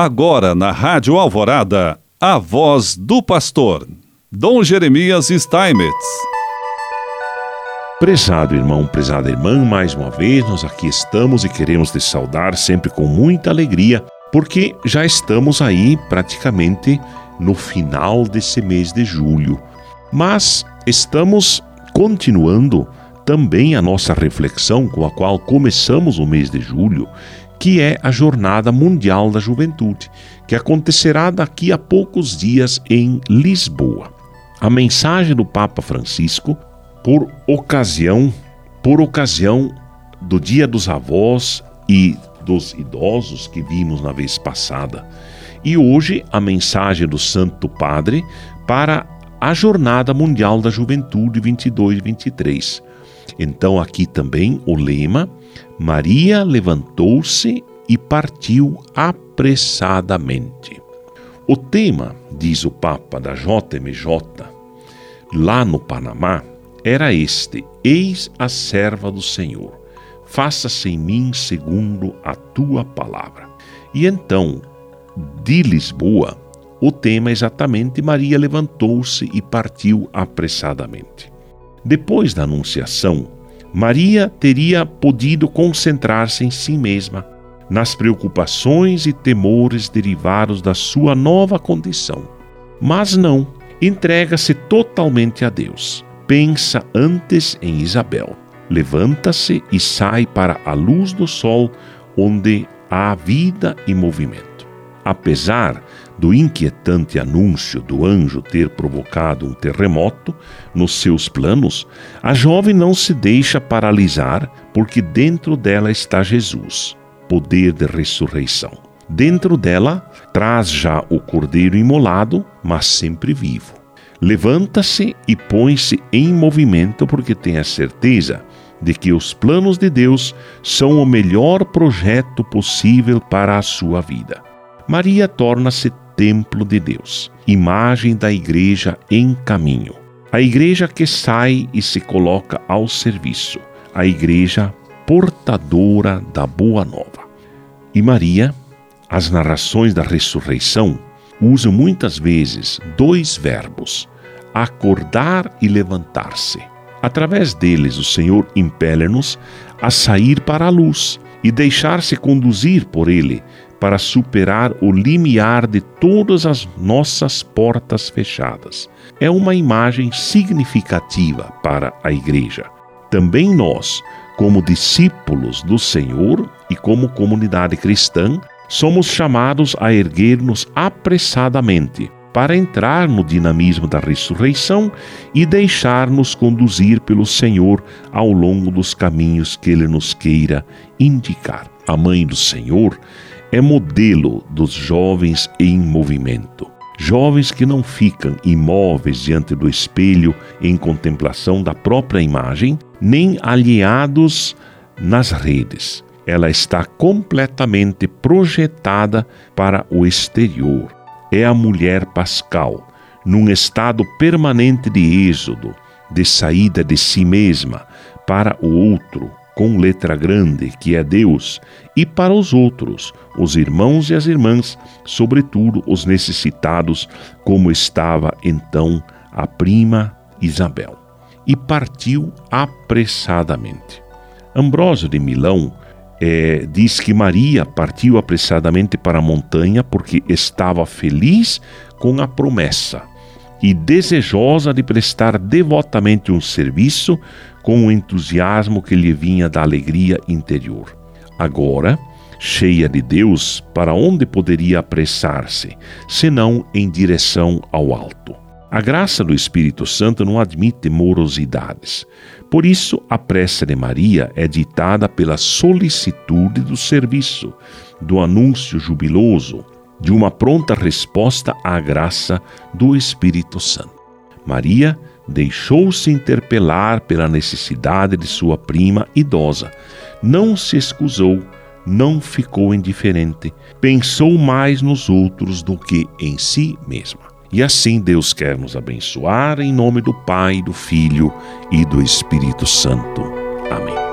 Agora na Rádio Alvorada, a voz do pastor, Dom Jeremias Steinmetz. Prezado irmão, prezada irmã, mais uma vez nós aqui estamos e queremos te saudar sempre com muita alegria, porque já estamos aí praticamente no final desse mês de julho. Mas estamos continuando também a nossa reflexão com a qual começamos o mês de julho, que é a Jornada Mundial da Juventude, que acontecerá daqui a poucos dias em Lisboa. A mensagem do Papa Francisco, por ocasião, por ocasião do Dia dos Avós e dos Idosos que vimos na vez passada, e hoje a mensagem do Santo Padre para a Jornada Mundial da Juventude 22 e 23. Então aqui também o lema Maria levantou-se e partiu apressadamente. O tema, diz o Papa da JMJ, lá no Panamá, era este: Eis a serva do Senhor, faça-se em mim segundo a tua palavra. E então, de Lisboa, o tema é exatamente Maria levantou-se e partiu apressadamente. Depois da Anunciação, Maria teria podido concentrar-se em si mesma, nas preocupações e temores derivados da sua nova condição. Mas não, entrega-se totalmente a Deus. Pensa antes em Isabel. Levanta-se e sai para a luz do sol, onde há vida e movimento. Apesar do inquietante anúncio do anjo ter provocado um terremoto nos seus planos, a jovem não se deixa paralisar porque dentro dela está Jesus, poder de ressurreição. Dentro dela traz já o cordeiro imolado, mas sempre vivo. Levanta-se e põe-se em movimento porque tem a certeza de que os planos de Deus são o melhor projeto possível para a sua vida. Maria torna-se templo de Deus, imagem da igreja em caminho. A igreja que sai e se coloca ao serviço, a igreja portadora da boa nova. E Maria, as narrações da ressurreição usam muitas vezes dois verbos: acordar e levantar-se. Através deles, o Senhor impele-nos a sair para a luz e deixar-se conduzir por Ele para superar o limiar de todas as nossas portas fechadas. É uma imagem significativa para a Igreja. Também nós, como discípulos do Senhor e como comunidade cristã, somos chamados a erguer-nos apressadamente para entrar no dinamismo da ressurreição e deixar-nos conduzir pelo Senhor ao longo dos caminhos que Ele nos queira indicar. A Mãe do Senhor é modelo dos jovens em movimento. Jovens que não ficam imóveis diante do espelho em contemplação da própria imagem, nem alieados nas redes. Ela está completamente projetada para o exterior. É a mulher pascal, num estado permanente de êxodo, de saída de si mesma para o outro, com letra grande, que é Deus, e para os outros, os irmãos e as irmãs, sobretudo os necessitados, como estava então a prima Isabel. E partiu apressadamente. Ambrósio de Milão é, diz que Maria partiu apressadamente para a montanha porque estava feliz com a promessa e desejosa de prestar devotamente um serviço com o entusiasmo que lhe vinha da alegria interior. Agora, cheia de Deus, para onde poderia apressar-se, senão em direção ao alto? A graça do Espírito Santo não admite morosidades. Por isso, a pressa de Maria é ditada pela solicitude do serviço, do anúncio jubiloso, de uma pronta resposta à graça do Espírito Santo. Maria deixou-se interpelar pela necessidade de sua prima idosa. Não se excusou, não ficou indiferente, pensou mais nos outros do que em si mesma. E assim Deus quer nos abençoar em nome do Pai, do Filho e do Espírito Santo. Amém.